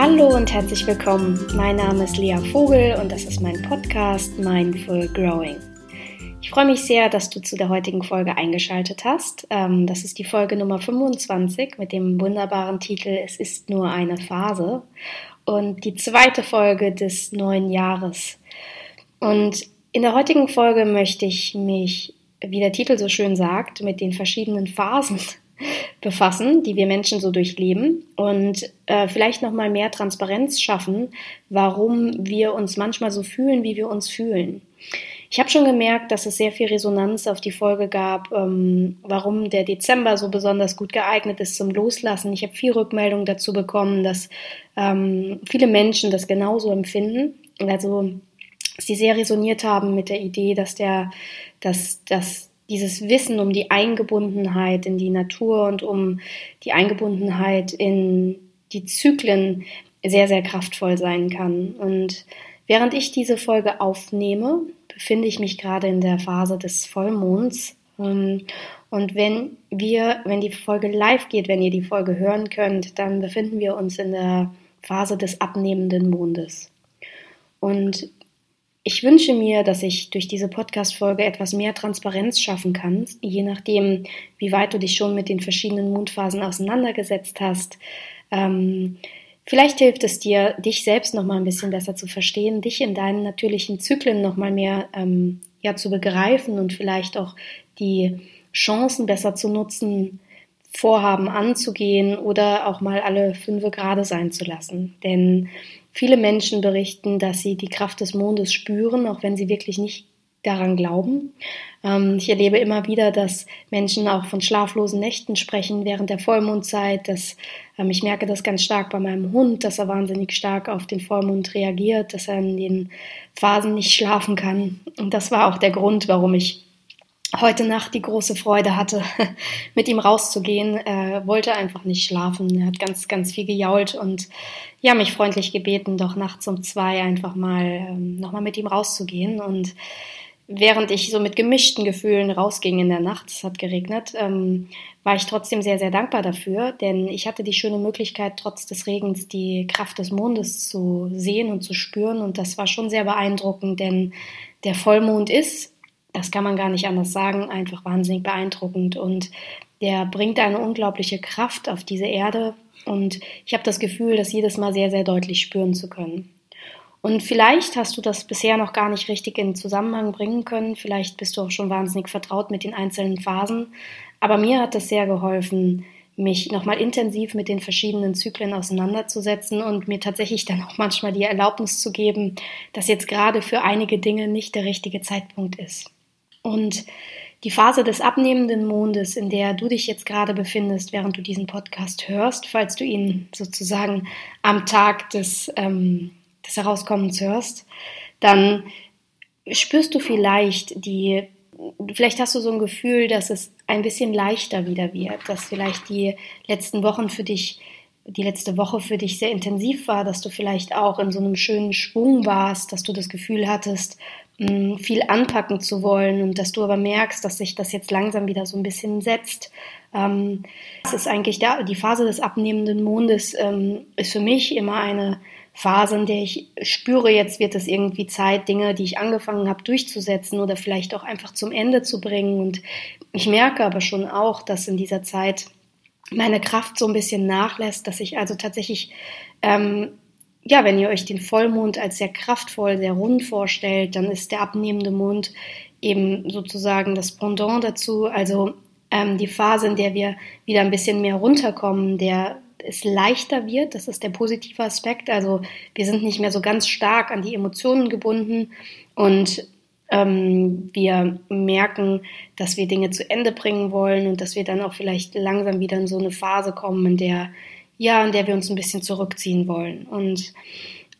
Hallo und herzlich willkommen. Mein Name ist Lea Vogel und das ist mein Podcast Mindful Growing. Ich freue mich sehr, dass du zu der heutigen Folge eingeschaltet hast. Ähm, das ist die Folge Nummer 25 mit dem wunderbaren Titel Es ist nur eine Phase und die zweite Folge des neuen Jahres. Und in der heutigen Folge möchte ich mich, wie der Titel so schön sagt, mit den verschiedenen Phasen befassen, die wir Menschen so durchleben und äh, vielleicht noch mal mehr Transparenz schaffen, warum wir uns manchmal so fühlen, wie wir uns fühlen. Ich habe schon gemerkt, dass es sehr viel Resonanz auf die Folge gab, ähm, warum der Dezember so besonders gut geeignet ist zum Loslassen. Ich habe viel Rückmeldung dazu bekommen, dass ähm, viele Menschen das genauso empfinden. Also sie sehr resoniert haben mit der Idee, dass der, dass, dass dieses Wissen um die Eingebundenheit in die Natur und um die Eingebundenheit in die Zyklen sehr, sehr kraftvoll sein kann. Und während ich diese Folge aufnehme, befinde ich mich gerade in der Phase des Vollmonds. Ähm, und wenn wir, wenn die Folge live geht, wenn ihr die Folge hören könnt, dann befinden wir uns in der Phase des abnehmenden Mondes. Und ich wünsche mir, dass ich durch diese Podcast-Folge etwas mehr Transparenz schaffen kann, je nachdem, wie weit du dich schon mit den verschiedenen Mondphasen auseinandergesetzt hast. Ähm, vielleicht hilft es dir, dich selbst noch mal ein bisschen besser zu verstehen, dich in deinen natürlichen Zyklen noch mal mehr ähm, ja, zu begreifen und vielleicht auch die Chancen besser zu nutzen, Vorhaben anzugehen oder auch mal alle fünf Grade sein zu lassen. Denn Viele Menschen berichten, dass sie die Kraft des Mondes spüren, auch wenn sie wirklich nicht daran glauben. Ähm, ich erlebe immer wieder, dass Menschen auch von schlaflosen Nächten sprechen während der Vollmondzeit. Dass, ähm, ich merke das ganz stark bei meinem Hund, dass er wahnsinnig stark auf den Vollmond reagiert, dass er in den Phasen nicht schlafen kann. Und das war auch der Grund, warum ich heute Nacht die große Freude hatte, mit ihm rauszugehen. Er wollte einfach nicht schlafen. Er hat ganz, ganz viel gejault und ja, mich freundlich gebeten, doch nachts um zwei einfach mal ähm, nochmal mit ihm rauszugehen. Und während ich so mit gemischten Gefühlen rausging in der Nacht, es hat geregnet, ähm, war ich trotzdem sehr, sehr dankbar dafür, denn ich hatte die schöne Möglichkeit, trotz des Regens die Kraft des Mondes zu sehen und zu spüren. Und das war schon sehr beeindruckend, denn der Vollmond ist das kann man gar nicht anders sagen, einfach wahnsinnig beeindruckend. Und der bringt eine unglaubliche Kraft auf diese Erde. Und ich habe das Gefühl, das jedes Mal sehr, sehr deutlich spüren zu können. Und vielleicht hast du das bisher noch gar nicht richtig in Zusammenhang bringen können. Vielleicht bist du auch schon wahnsinnig vertraut mit den einzelnen Phasen. Aber mir hat das sehr geholfen, mich nochmal intensiv mit den verschiedenen Zyklen auseinanderzusetzen und mir tatsächlich dann auch manchmal die Erlaubnis zu geben, dass jetzt gerade für einige Dinge nicht der richtige Zeitpunkt ist. Und die Phase des abnehmenden Mondes, in der du dich jetzt gerade befindest, während du diesen Podcast hörst, falls du ihn sozusagen am Tag des, ähm, des Herauskommens hörst, dann spürst du vielleicht die, vielleicht hast du so ein Gefühl, dass es ein bisschen leichter wieder wird, dass vielleicht die letzten Wochen für dich, die letzte Woche für dich sehr intensiv war, dass du vielleicht auch in so einem schönen Schwung warst, dass du das Gefühl hattest, viel anpacken zu wollen und dass du aber merkst, dass sich das jetzt langsam wieder so ein bisschen setzt. Ähm, das ist eigentlich der, die Phase des abnehmenden Mondes, ähm, ist für mich immer eine Phase, in der ich spüre, jetzt wird es irgendwie Zeit, Dinge, die ich angefangen habe, durchzusetzen oder vielleicht auch einfach zum Ende zu bringen. Und ich merke aber schon auch, dass in dieser Zeit meine Kraft so ein bisschen nachlässt, dass ich also tatsächlich ähm, ja, wenn ihr euch den Vollmond als sehr kraftvoll, sehr rund vorstellt, dann ist der abnehmende Mond eben sozusagen das Pendant dazu. Also ähm, die Phase, in der wir wieder ein bisschen mehr runterkommen, der es leichter wird. Das ist der positive Aspekt. Also wir sind nicht mehr so ganz stark an die Emotionen gebunden und ähm, wir merken, dass wir Dinge zu Ende bringen wollen und dass wir dann auch vielleicht langsam wieder in so eine Phase kommen, in der ja, in der wir uns ein bisschen zurückziehen wollen. Und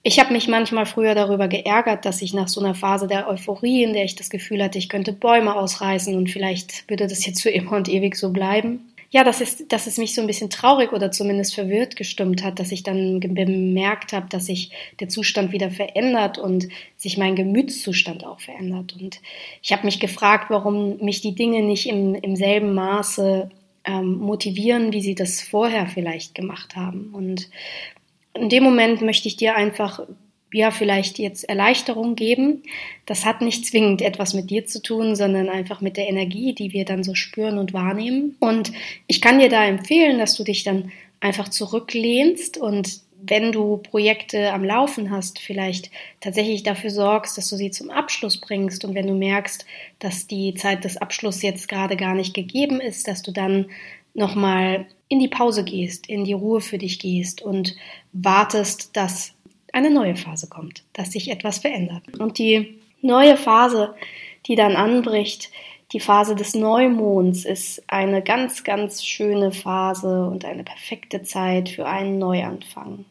ich habe mich manchmal früher darüber geärgert, dass ich nach so einer Phase der Euphorie, in der ich das Gefühl hatte, ich könnte Bäume ausreißen und vielleicht würde das jetzt für immer und ewig so bleiben, ja, dass es, dass es mich so ein bisschen traurig oder zumindest verwirrt gestimmt hat, dass ich dann bemerkt habe, dass sich der Zustand wieder verändert und sich mein Gemütszustand auch verändert. Und ich habe mich gefragt, warum mich die Dinge nicht im, im selben Maße ähm, motivieren, wie sie das vorher vielleicht gemacht haben. Und in dem Moment möchte ich dir einfach ja, vielleicht jetzt Erleichterung geben. Das hat nicht zwingend etwas mit dir zu tun, sondern einfach mit der Energie, die wir dann so spüren und wahrnehmen. Und ich kann dir da empfehlen, dass du dich dann einfach zurücklehnst und wenn du Projekte am Laufen hast, vielleicht tatsächlich dafür sorgst, dass du sie zum Abschluss bringst und wenn du merkst, dass die Zeit des Abschlusses jetzt gerade gar nicht gegeben ist, dass du dann nochmal in die Pause gehst, in die Ruhe für dich gehst und wartest, dass eine neue Phase kommt, dass sich etwas verändert. Und die neue Phase, die dann anbricht, die Phase des Neumonds ist eine ganz, ganz schöne Phase und eine perfekte Zeit für einen Neuanfang.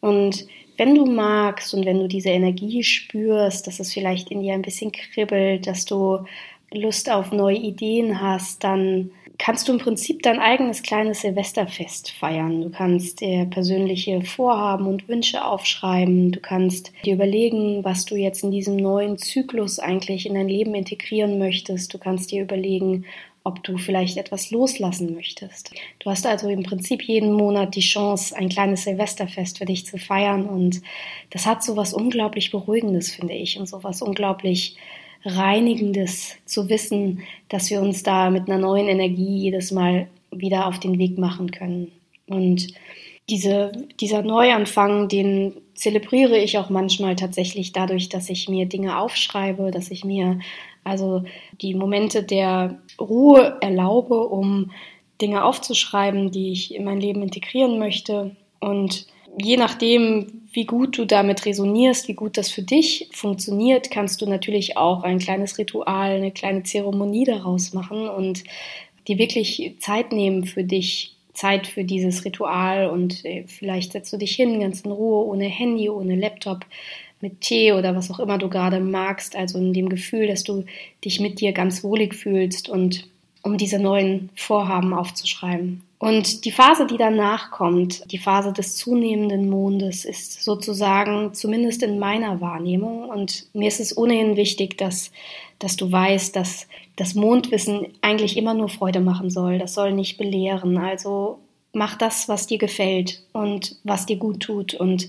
Und wenn du magst und wenn du diese Energie spürst, dass es vielleicht in dir ein bisschen kribbelt, dass du Lust auf neue Ideen hast, dann kannst du im Prinzip dein eigenes kleines Silvesterfest feiern. Du kannst dir persönliche Vorhaben und Wünsche aufschreiben. Du kannst dir überlegen, was du jetzt in diesem neuen Zyklus eigentlich in dein Leben integrieren möchtest. Du kannst dir überlegen, ob du vielleicht etwas loslassen möchtest. Du hast also im Prinzip jeden Monat die Chance, ein kleines Silvesterfest für dich zu feiern und das hat so was unglaublich Beruhigendes, finde ich, und so was unglaublich Reinigendes zu wissen, dass wir uns da mit einer neuen Energie jedes Mal wieder auf den Weg machen können. Und diese, dieser Neuanfang, den zelebriere ich auch manchmal tatsächlich dadurch, dass ich mir Dinge aufschreibe, dass ich mir also die Momente der Ruhe erlaube, um Dinge aufzuschreiben, die ich in mein Leben integrieren möchte. Und je nachdem, wie gut du damit resonierst, wie gut das für dich funktioniert, kannst du natürlich auch ein kleines Ritual, eine kleine Zeremonie daraus machen und dir wirklich Zeit nehmen für dich, Zeit für dieses Ritual und äh, vielleicht setzt du dich hin, ganz in Ruhe, ohne Handy, ohne Laptop, mit Tee oder was auch immer du gerade magst, also in dem Gefühl, dass du dich mit dir ganz wohlig fühlst und um diese neuen Vorhaben aufzuschreiben. Und die Phase, die danach kommt, die Phase des zunehmenden Mondes, ist sozusagen zumindest in meiner Wahrnehmung. Und mir ist es ohnehin wichtig, dass, dass du weißt, dass das Mondwissen eigentlich immer nur Freude machen soll. Das soll nicht belehren. Also mach das, was dir gefällt und was dir gut tut. Und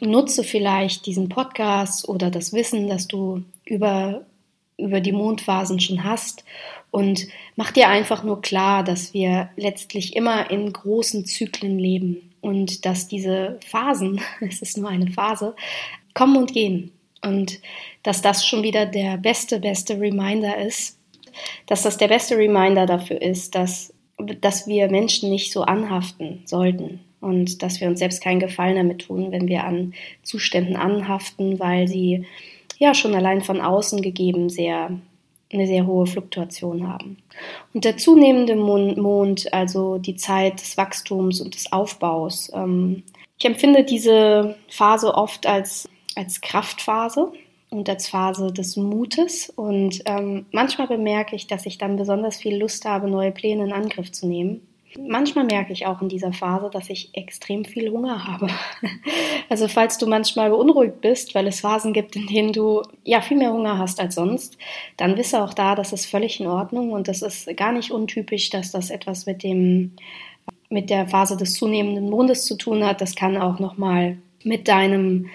nutze vielleicht diesen Podcast oder das Wissen, das du über, über die Mondphasen schon hast und mach dir einfach nur klar, dass wir letztlich immer in großen Zyklen leben und dass diese Phasen, es ist nur eine Phase, kommen und gehen. Und dass das schon wieder der beste, beste Reminder ist, dass das der beste Reminder dafür ist, dass, dass wir Menschen nicht so anhaften sollten und dass wir uns selbst keinen Gefallen damit tun, wenn wir an Zuständen anhaften, weil sie ja schon allein von außen gegeben sehr eine sehr hohe Fluktuation haben. Und der zunehmende Mond, also die Zeit des Wachstums und des Aufbaus, ähm, ich empfinde diese Phase oft als, als Kraftphase und als Phase des Mutes. Und ähm, manchmal bemerke ich, dass ich dann besonders viel Lust habe, neue Pläne in Angriff zu nehmen. Manchmal merke ich auch in dieser Phase, dass ich extrem viel Hunger habe. Also falls du manchmal beunruhigt bist, weil es Phasen gibt, in denen du ja viel mehr Hunger hast als sonst, dann wisse auch da, das ist völlig in Ordnung und das ist gar nicht untypisch, dass das etwas mit dem mit der Phase des zunehmenden Mondes zu tun hat. Das kann auch noch mal mit deinem,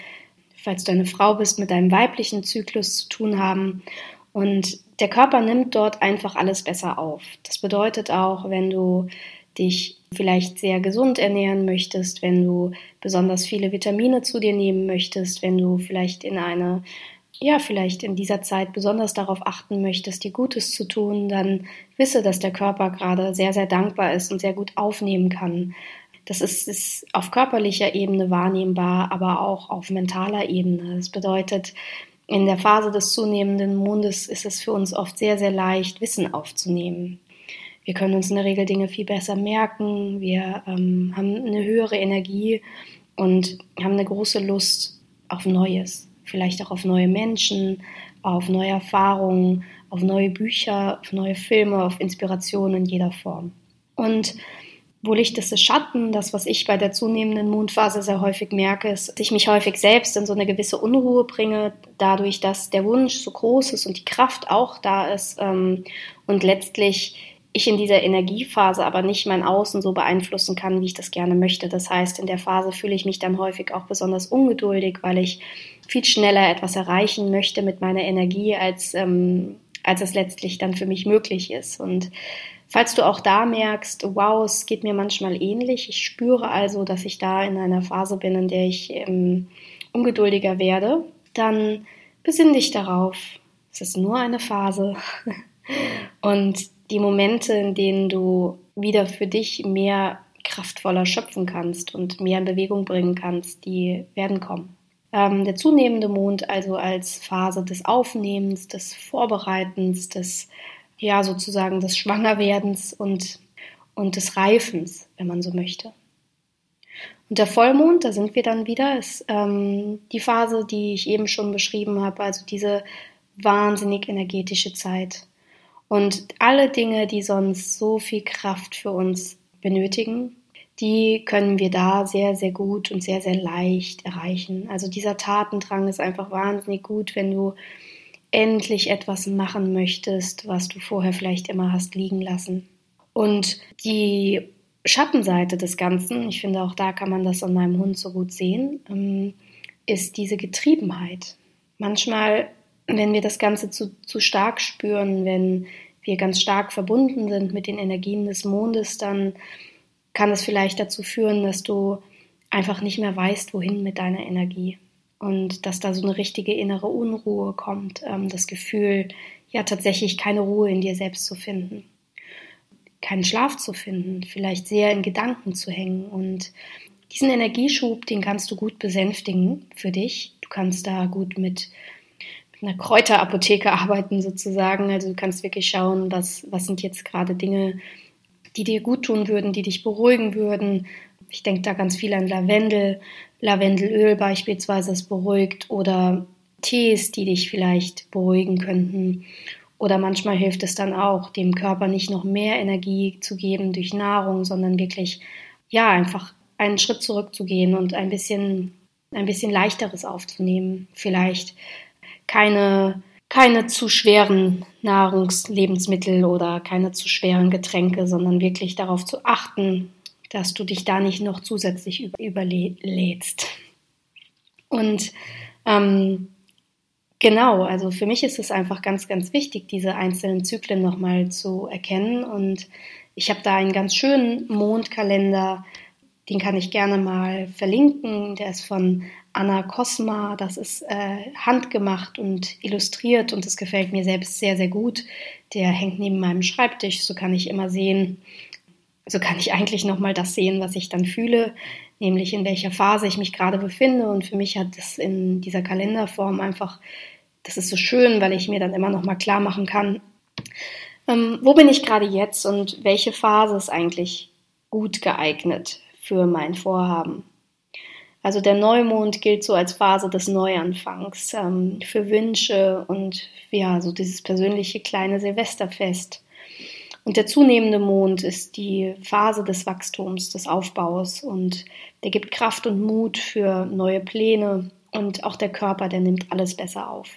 falls du eine Frau bist, mit deinem weiblichen Zyklus zu tun haben. Und der Körper nimmt dort einfach alles besser auf. Das bedeutet auch, wenn du dich vielleicht sehr gesund ernähren möchtest, wenn du besonders viele Vitamine zu dir nehmen möchtest, wenn du vielleicht in eine ja, vielleicht in dieser Zeit besonders darauf achten möchtest, dir Gutes zu tun, dann wisse, dass der Körper gerade sehr, sehr dankbar ist und sehr gut aufnehmen kann. Das ist, ist auf körperlicher Ebene wahrnehmbar, aber auch auf mentaler Ebene. Das bedeutet, in der Phase des zunehmenden Mondes ist es für uns oft sehr, sehr leicht, Wissen aufzunehmen. Wir können uns in der Regel Dinge viel besser merken, wir ähm, haben eine höhere Energie und haben eine große Lust auf Neues, vielleicht auch auf neue Menschen, auf neue Erfahrungen, auf neue Bücher, auf neue Filme, auf Inspirationen in jeder Form. Und wo Licht ist, ist Schatten. Das, was ich bei der zunehmenden Mondphase sehr häufig merke, ist, dass ich mich häufig selbst in so eine gewisse Unruhe bringe, dadurch, dass der Wunsch so groß ist und die Kraft auch da ist ähm, und letztlich ich in dieser Energiephase aber nicht mein Außen so beeinflussen kann, wie ich das gerne möchte. Das heißt, in der Phase fühle ich mich dann häufig auch besonders ungeduldig, weil ich viel schneller etwas erreichen möchte mit meiner Energie, als, ähm, als es letztlich dann für mich möglich ist. Und Falls du auch da merkst, wow, es geht mir manchmal ähnlich, ich spüre also, dass ich da in einer Phase bin, in der ich ähm, ungeduldiger werde, dann besinn dich darauf. Es ist nur eine Phase. Und die Momente, in denen du wieder für dich mehr kraftvoller schöpfen kannst und mehr in Bewegung bringen kannst, die werden kommen. Ähm, der zunehmende Mond also als Phase des Aufnehmens, des Vorbereitens, des ja sozusagen des Schwangerwerdens und, und des Reifens, wenn man so möchte. Und der Vollmond, da sind wir dann wieder, ist ähm, die Phase, die ich eben schon beschrieben habe, also diese wahnsinnig energetische Zeit. Und alle Dinge, die sonst so viel Kraft für uns benötigen, die können wir da sehr, sehr gut und sehr, sehr leicht erreichen. Also dieser Tatendrang ist einfach wahnsinnig gut, wenn du endlich etwas machen möchtest, was du vorher vielleicht immer hast liegen lassen. Und die Schattenseite des Ganzen, ich finde auch da kann man das an meinem Hund so gut sehen, ähm, ist diese Getriebenheit. Manchmal, wenn wir das Ganze zu, zu stark spüren, wenn wir ganz stark verbunden sind mit den Energien des Mondes, dann kann es vielleicht dazu führen, dass du einfach nicht mehr weißt, wohin mit deiner Energie. Und dass da so eine richtige innere Unruhe kommt, ähm, das Gefühl, ja tatsächlich keine Ruhe in dir selbst zu finden, keinen Schlaf zu finden, vielleicht sehr in Gedanken zu hängen. Und diesen Energieschub, den kannst du gut besänftigen für dich. Du kannst da gut mit einer Kräuterapotheke arbeiten sozusagen. Also du kannst wirklich schauen, was, was sind jetzt gerade Dinge, die dir gut tun würden, die dich beruhigen würden. Ich denke da ganz viel an Lavendel, Lavendelöl beispielsweise, das beruhigt oder Tees, die dich vielleicht beruhigen könnten. Oder manchmal hilft es dann auch, dem Körper nicht noch mehr Energie zu geben durch Nahrung, sondern wirklich, ja, einfach einen Schritt zurückzugehen und ein bisschen, ein bisschen leichteres aufzunehmen. Vielleicht keine, keine zu schweren Nahrungslebensmittel oder keine zu schweren Getränke, sondern wirklich darauf zu achten, dass du dich da nicht noch zusätzlich über, überlädst. Und ähm, genau, also für mich ist es einfach ganz, ganz wichtig, diese einzelnen Zyklen nochmal zu erkennen. Und ich habe da einen ganz schönen Mondkalender, den kann ich gerne mal verlinken. Der ist von Anna Cosma. Das ist äh, handgemacht und illustriert und das gefällt mir selbst sehr, sehr gut. Der hängt neben meinem Schreibtisch, so kann ich immer sehen, so kann ich eigentlich nochmal das sehen, was ich dann fühle, nämlich in welcher Phase ich mich gerade befinde. Und für mich hat das in dieser Kalenderform einfach, das ist so schön, weil ich mir dann immer nochmal klar machen kann, ähm, wo bin ich gerade jetzt und welche Phase ist eigentlich gut geeignet für mein Vorhaben. Also der Neumond gilt so als Phase des Neuanfangs ähm, für Wünsche und ja, so dieses persönliche kleine Silvesterfest. Und der zunehmende Mond ist die Phase des Wachstums, des Aufbaus und der gibt Kraft und Mut für neue Pläne und auch der Körper, der nimmt alles besser auf.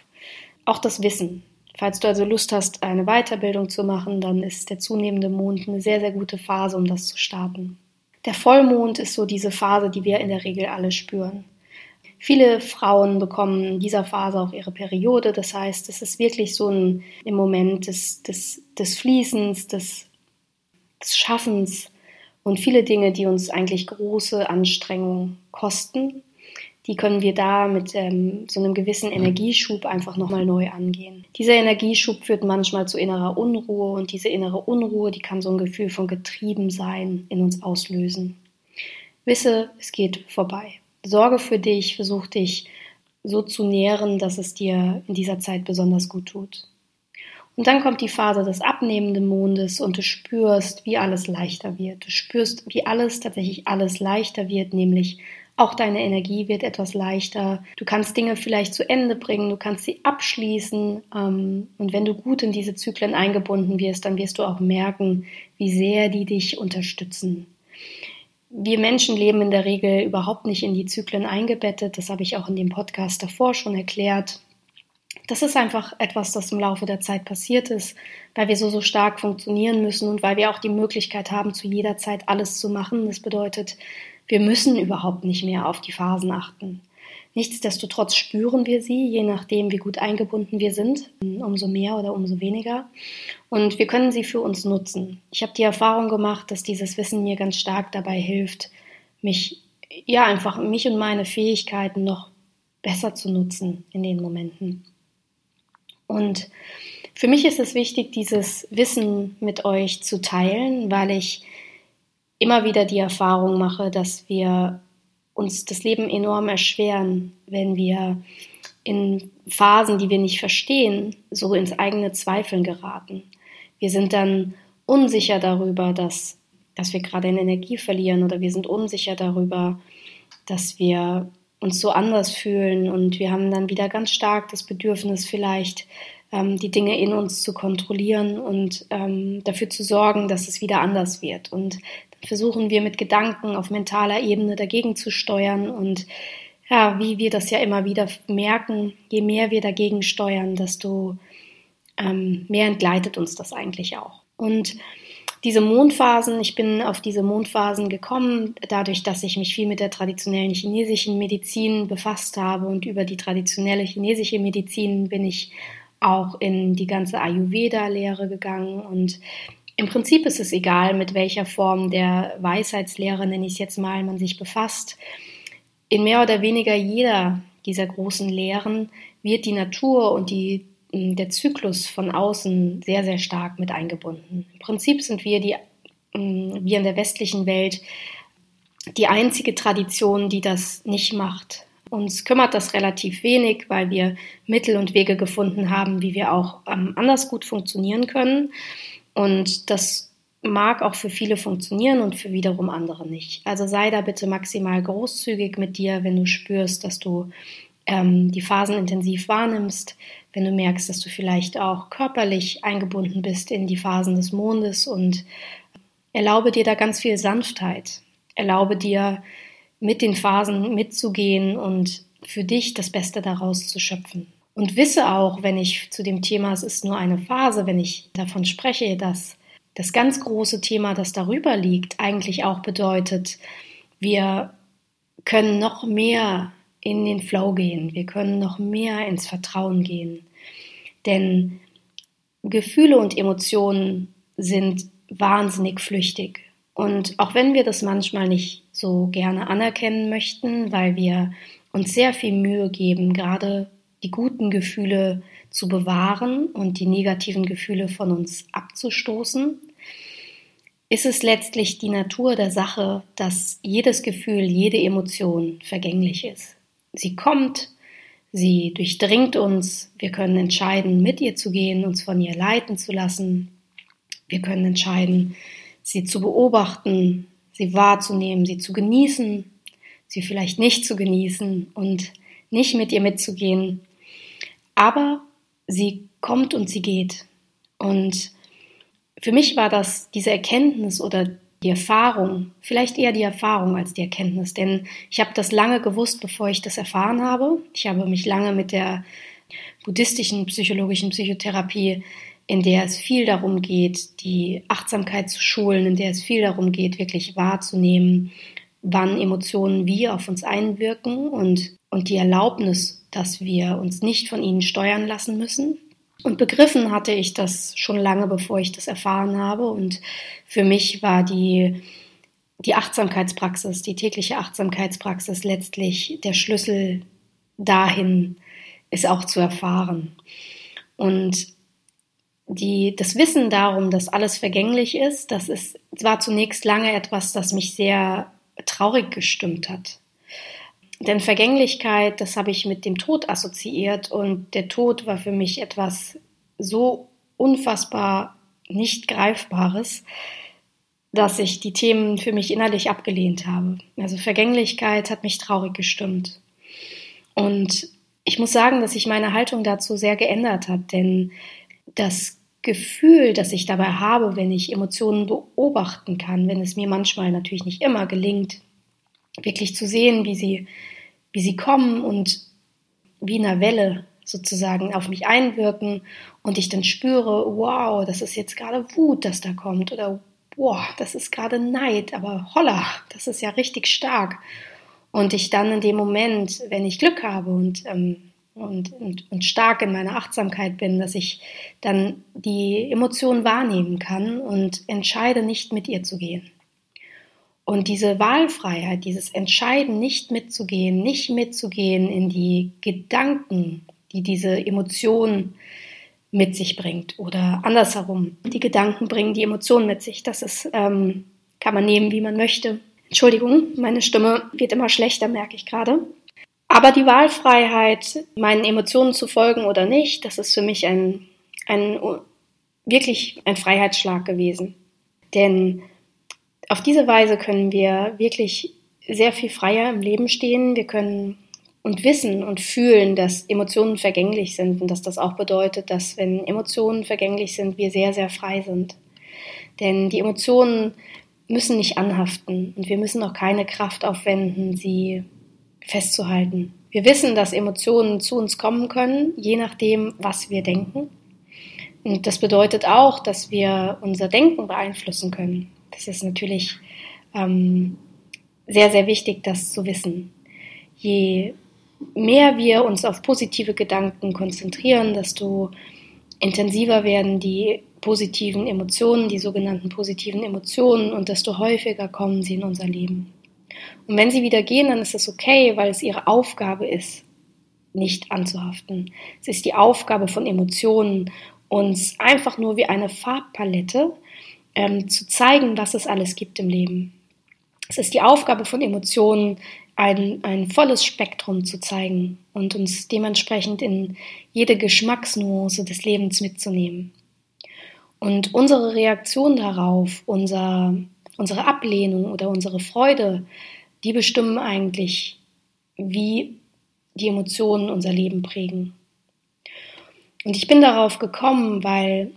Auch das Wissen. Falls du also Lust hast, eine Weiterbildung zu machen, dann ist der zunehmende Mond eine sehr, sehr gute Phase, um das zu starten. Der Vollmond ist so diese Phase, die wir in der Regel alle spüren. Viele Frauen bekommen in dieser Phase auch ihre Periode. Das heißt, es ist wirklich so ein im Moment des, des, des Fließens, des, des Schaffens und viele Dinge, die uns eigentlich große Anstrengungen kosten, die können wir da mit ähm, so einem gewissen Energieschub einfach nochmal neu angehen. Dieser Energieschub führt manchmal zu innerer Unruhe und diese innere Unruhe, die kann so ein Gefühl von Getriebensein in uns auslösen. Wisse, es geht vorbei sorge für dich, versuch dich so zu nähren, dass es dir in dieser Zeit besonders gut tut. Und dann kommt die Phase des abnehmenden Mondes und du spürst, wie alles leichter wird. Du spürst, wie alles, tatsächlich alles leichter wird, nämlich Auch deine Energie wird etwas leichter. Du kannst Dinge vielleicht zu Ende bringen, du kannst sie abschließen. Ähm, und wenn du gut in diese Zyklen eingebunden wirst, dann wirst du auch merken, wie sehr die dich unterstützen. Wir Menschen leben in der Regel überhaupt nicht in die Zyklen eingebettet. Das habe ich auch in dem Podcast davor schon erklärt. Das ist einfach etwas, das im Laufe der Zeit passiert ist, weil wir so, so stark funktionieren müssen und weil wir auch die Möglichkeit haben, zu jeder Zeit alles zu machen. Das bedeutet, wir müssen überhaupt nicht mehr auf die Phasen achten. Nichtsdestotrotz spüren wir sie, je nachdem, wie gut eingebunden wir sind, umso mehr oder umso weniger. Und wir können sie für uns nutzen. Ich habe die Erfahrung gemacht, dass dieses Wissen mir ganz stark dabei hilft, mich, ja, einfach mich und meine Fähigkeiten noch besser zu nutzen in den Momenten. Und für mich ist es wichtig, dieses Wissen mit euch zu teilen, weil ich immer wieder die Erfahrung mache, dass wir uns das Leben enorm erschweren, wenn wir in Phasen, die wir nicht verstehen, so ins eigene Zweifeln geraten. Wir sind dann unsicher darüber, dass, dass wir gerade in Energie verlieren oder wir sind unsicher darüber, dass wir uns so anders fühlen und wir haben dann wieder ganz stark das Bedürfnis vielleicht ähm, die Dinge in uns zu kontrollieren und ähm, dafür zu sorgen, dass es wieder anders wird. Und versuchen wir mit Gedanken auf mentaler Ebene dagegen zu steuern und ja, wie wir das ja immer wieder merken, je mehr wir dagegen steuern, desto ähm, mehr entgleitet uns das eigentlich auch. Und diese Mondphasen, ich bin auf diese Mondphasen gekommen, dadurch, dass ich mich viel mit der traditionellen chinesischen Medizin befasst habe und über die traditionelle chinesische Medizin bin ich auch in die ganze Ayurveda-Lehre gegangen und im Prinzip ist es egal, mit welcher Form der Weisheitslehre, nenne ich es jetzt mal, man sich befasst. In mehr oder weniger jeder dieser großen Lehren wird die Natur und die, der Zyklus von außen sehr, sehr stark mit eingebunden. Im Prinzip sind wir, die, wir in der westlichen Welt die einzige Tradition, die das nicht macht. Uns kümmert das relativ wenig, weil wir Mittel und Wege gefunden haben, wie wir auch ähm, anders gut funktionieren können. Und das mag auch für viele funktionieren und für wiederum andere nicht. Also sei da bitte maximal großzügig mit dir, wenn du spürst, dass du ähm, die Phasen intensiv wahrnimmst, wenn du merkst, dass du vielleicht auch körperlich eingebunden bist in die Phasen des Mondes und erlaube dir da ganz viel Sanftheit. Erlaube dir, mit den Phasen mitzugehen und für dich das Beste daraus zu schöpfen. Und wisse auch, wenn ich zu dem Thema, es ist nur eine Phase, wenn ich davon spreche, dass das ganz große Thema, das darüber liegt, eigentlich auch bedeutet, wir können noch mehr in den Flow gehen, wir können noch mehr ins Vertrauen gehen. Denn Gefühle und Emotionen sind wahnsinnig flüchtig. Und auch wenn wir das manchmal nicht so gerne anerkennen möchten, weil wir uns sehr viel Mühe geben, gerade die guten Gefühle zu bewahren und die negativen Gefühle von uns abzustoßen, ist es letztlich die Natur der Sache, dass jedes Gefühl, jede Emotion vergänglich ist. Sie kommt, sie durchdringt uns, wir können entscheiden, mit ihr zu gehen, uns von ihr leiten zu lassen, wir können entscheiden, sie zu beobachten, sie wahrzunehmen, sie zu genießen, sie vielleicht nicht zu genießen und nicht mit ihr mitzugehen aber sie kommt und sie geht. Und für mich war das diese Erkenntnis oder die Erfahrung, vielleicht eher die Erfahrung als die Erkenntnis, denn ich habe das lange gewusst, bevor ich das erfahren habe. Ich habe mich lange mit der buddhistischen psychologischen Psychotherapie, in der es viel darum geht, die Achtsamkeit zu schulen, in der es viel darum geht, wirklich wahrzunehmen, wann Emotionen wie auf uns einwirken und, und die Erlaubnis dass wir uns nicht von ihnen steuern lassen müssen. Und begriffen hatte ich das schon lange, bevor ich das erfahren habe. Und für mich war die, die Achtsamkeitspraxis, die tägliche Achtsamkeitspraxis letztlich der Schlüssel dahin, es auch zu erfahren. Und die, das Wissen darum, dass alles vergänglich ist, das ist, war zunächst lange etwas, das mich sehr traurig gestimmt hat. Denn Vergänglichkeit, das habe ich mit dem Tod assoziiert und der Tod war für mich etwas so unfassbar nicht Greifbares, dass ich die Themen für mich innerlich abgelehnt habe. Also Vergänglichkeit hat mich traurig gestimmt. Und ich muss sagen, dass sich meine Haltung dazu sehr geändert hat, denn das Gefühl, das ich dabei habe, wenn ich Emotionen beobachten kann, wenn es mir manchmal natürlich nicht immer gelingt, wirklich zu sehen, wie sie, wie sie kommen und wie in einer Welle sozusagen auf mich einwirken und ich dann spüre, wow, das ist jetzt gerade Wut, das da kommt oder wow, das ist gerade Neid, aber holla, das ist ja richtig stark. Und ich dann in dem Moment, wenn ich Glück habe und, ähm, und, und, und stark in meiner Achtsamkeit bin, dass ich dann die Emotion wahrnehmen kann und entscheide, nicht mit ihr zu gehen. Und diese Wahlfreiheit, dieses Entscheiden, nicht mitzugehen, nicht mitzugehen in die Gedanken, die diese Emotion mit sich bringt oder andersherum. Die Gedanken bringen die Emotion mit sich. Das ist, ähm, kann man nehmen, wie man möchte. Entschuldigung, meine Stimme wird immer schlechter, merke ich gerade. Aber die Wahlfreiheit, meinen Emotionen zu folgen oder nicht, das ist für mich ein, ein wirklich ein Freiheitsschlag gewesen. Denn auf diese Weise können wir wirklich sehr viel freier im Leben stehen. Wir können und wissen und fühlen, dass Emotionen vergänglich sind und dass das auch bedeutet, dass wenn Emotionen vergänglich sind, wir sehr, sehr frei sind. Denn die Emotionen müssen nicht anhaften und wir müssen auch keine Kraft aufwenden, sie festzuhalten. Wir wissen, dass Emotionen zu uns kommen können, je nachdem, was wir denken. Und das bedeutet auch, dass wir unser Denken beeinflussen können. Das ist natürlich ähm, sehr, sehr wichtig, das zu wissen. Je mehr wir uns auf positive Gedanken konzentrieren, desto intensiver werden die positiven Emotionen, die sogenannten positiven Emotionen, und desto häufiger kommen sie in unser Leben. Und wenn sie wieder gehen, dann ist es okay, weil es ihre Aufgabe ist, nicht anzuhaften. Es ist die Aufgabe von Emotionen, uns einfach nur wie eine Farbpalette ähm, zu zeigen, was es alles gibt im Leben. Es ist die Aufgabe von Emotionen, ein, ein volles Spektrum zu zeigen und uns dementsprechend in jede Geschmacksnuance des Lebens mitzunehmen. Und unsere Reaktion darauf, unser, unsere Ablehnung oder unsere Freude, die bestimmen eigentlich, wie die Emotionen unser Leben prägen. Und ich bin darauf gekommen, weil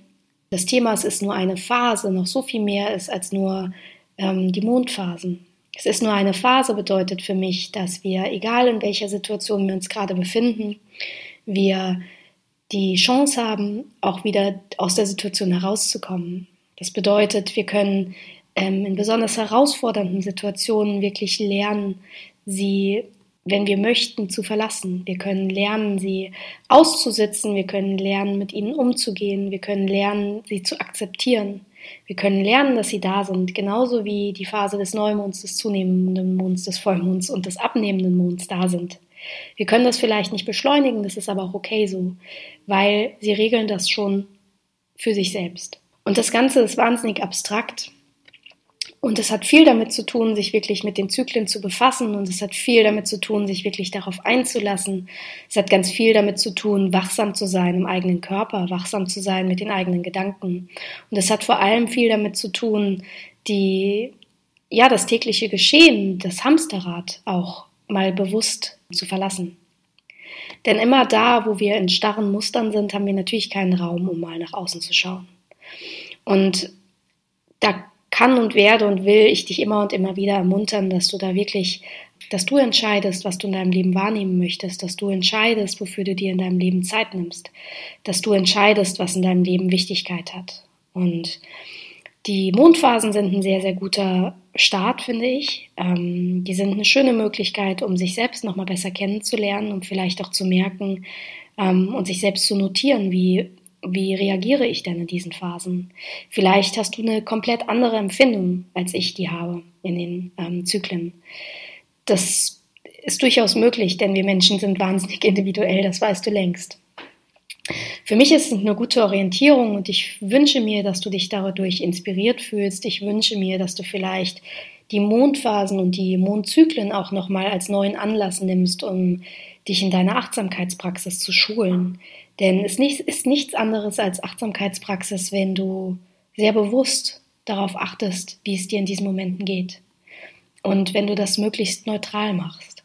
das Thema es ist nur eine Phase, noch so viel mehr ist als nur ähm, die Mondphasen. Es ist nur eine Phase, bedeutet für mich, dass wir, egal in welcher Situation wir uns gerade befinden, wir die Chance haben, auch wieder aus der Situation herauszukommen. Das bedeutet, wir können ähm, in besonders herausfordernden Situationen wirklich lernen, sie, wenn wir möchten, zu verlassen. Wir können lernen, sie auszusitzen, wir können lernen, mit ihnen umzugehen, wir können lernen, sie zu akzeptieren. Wir können lernen, dass sie da sind, genauso wie die Phase des Neumonds, des zunehmenden Monds, des Vollmonds und des abnehmenden Monds da sind. Wir können das vielleicht nicht beschleunigen, das ist aber auch okay so, weil sie regeln das schon für sich selbst. Und das Ganze ist wahnsinnig abstrakt. Und es hat viel damit zu tun, sich wirklich mit den Zyklen zu befassen und es hat viel damit zu tun, sich wirklich darauf einzulassen. Es hat ganz viel damit zu tun, wachsam zu sein im eigenen Körper, wachsam zu sein mit den eigenen Gedanken. Und es hat vor allem viel damit zu tun, die, ja, das tägliche Geschehen, das Hamsterrad auch mal bewusst zu verlassen. Denn immer da, wo wir in starren Mustern sind, haben wir natürlich keinen Raum, um mal nach außen zu schauen. Und da kann und werde und will ich dich immer und immer wieder ermuntern, dass du da wirklich, dass du entscheidest, was du in deinem Leben wahrnehmen möchtest, dass du entscheidest, wofür du dir in deinem Leben Zeit nimmst, dass du entscheidest, was in deinem Leben Wichtigkeit hat. Und die Mondphasen sind ein sehr, sehr guter Start, finde ich. Ähm, die sind eine schöne Möglichkeit, um sich selbst nochmal besser kennenzulernen, um vielleicht auch zu merken ähm, und sich selbst zu notieren, wie wie reagiere ich denn in diesen Phasen? Vielleicht hast du eine komplett andere Empfindung, als ich die habe in den ähm, Zyklen. Das ist durchaus möglich, denn wir Menschen sind wahnsinnig individuell, das weißt du längst. Für mich ist es eine gute Orientierung und ich wünsche mir, dass du dich dadurch inspiriert fühlst. Ich wünsche mir, dass du vielleicht die Mondphasen und die Mondzyklen auch nochmal als neuen Anlass nimmst, um dich in deiner Achtsamkeitspraxis zu schulen. Denn es ist nichts anderes als Achtsamkeitspraxis, wenn du sehr bewusst darauf achtest, wie es dir in diesen Momenten geht. Und wenn du das möglichst neutral machst.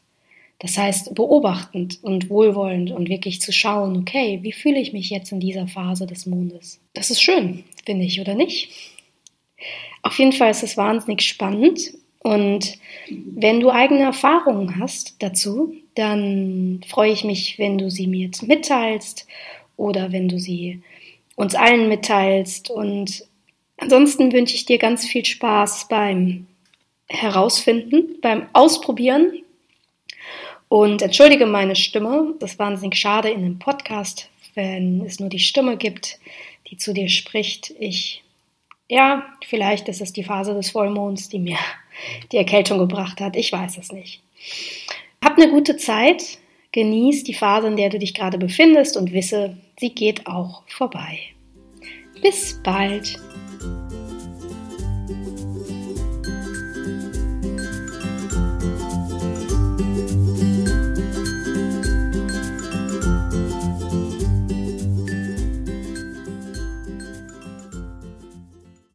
Das heißt, beobachtend und wohlwollend und wirklich zu schauen, okay, wie fühle ich mich jetzt in dieser Phase des Mondes? Das ist schön, finde ich, oder nicht? Auf jeden Fall ist es wahnsinnig spannend. Und wenn du eigene Erfahrungen hast dazu, dann freue ich mich, wenn du sie mir jetzt mitteilst oder wenn du sie uns allen mitteilst. Und ansonsten wünsche ich dir ganz viel Spaß beim Herausfinden, beim Ausprobieren. Und entschuldige meine Stimme, das ist wahnsinnig schade in einem Podcast, wenn es nur die Stimme gibt, die zu dir spricht. Ich, ja, vielleicht ist es die Phase des Vollmonds, die mir die Erkältung gebracht hat. Ich weiß es nicht. Hab eine gute Zeit, genieß die Phase, in der du dich gerade befindest und wisse, sie geht auch vorbei. Bis bald.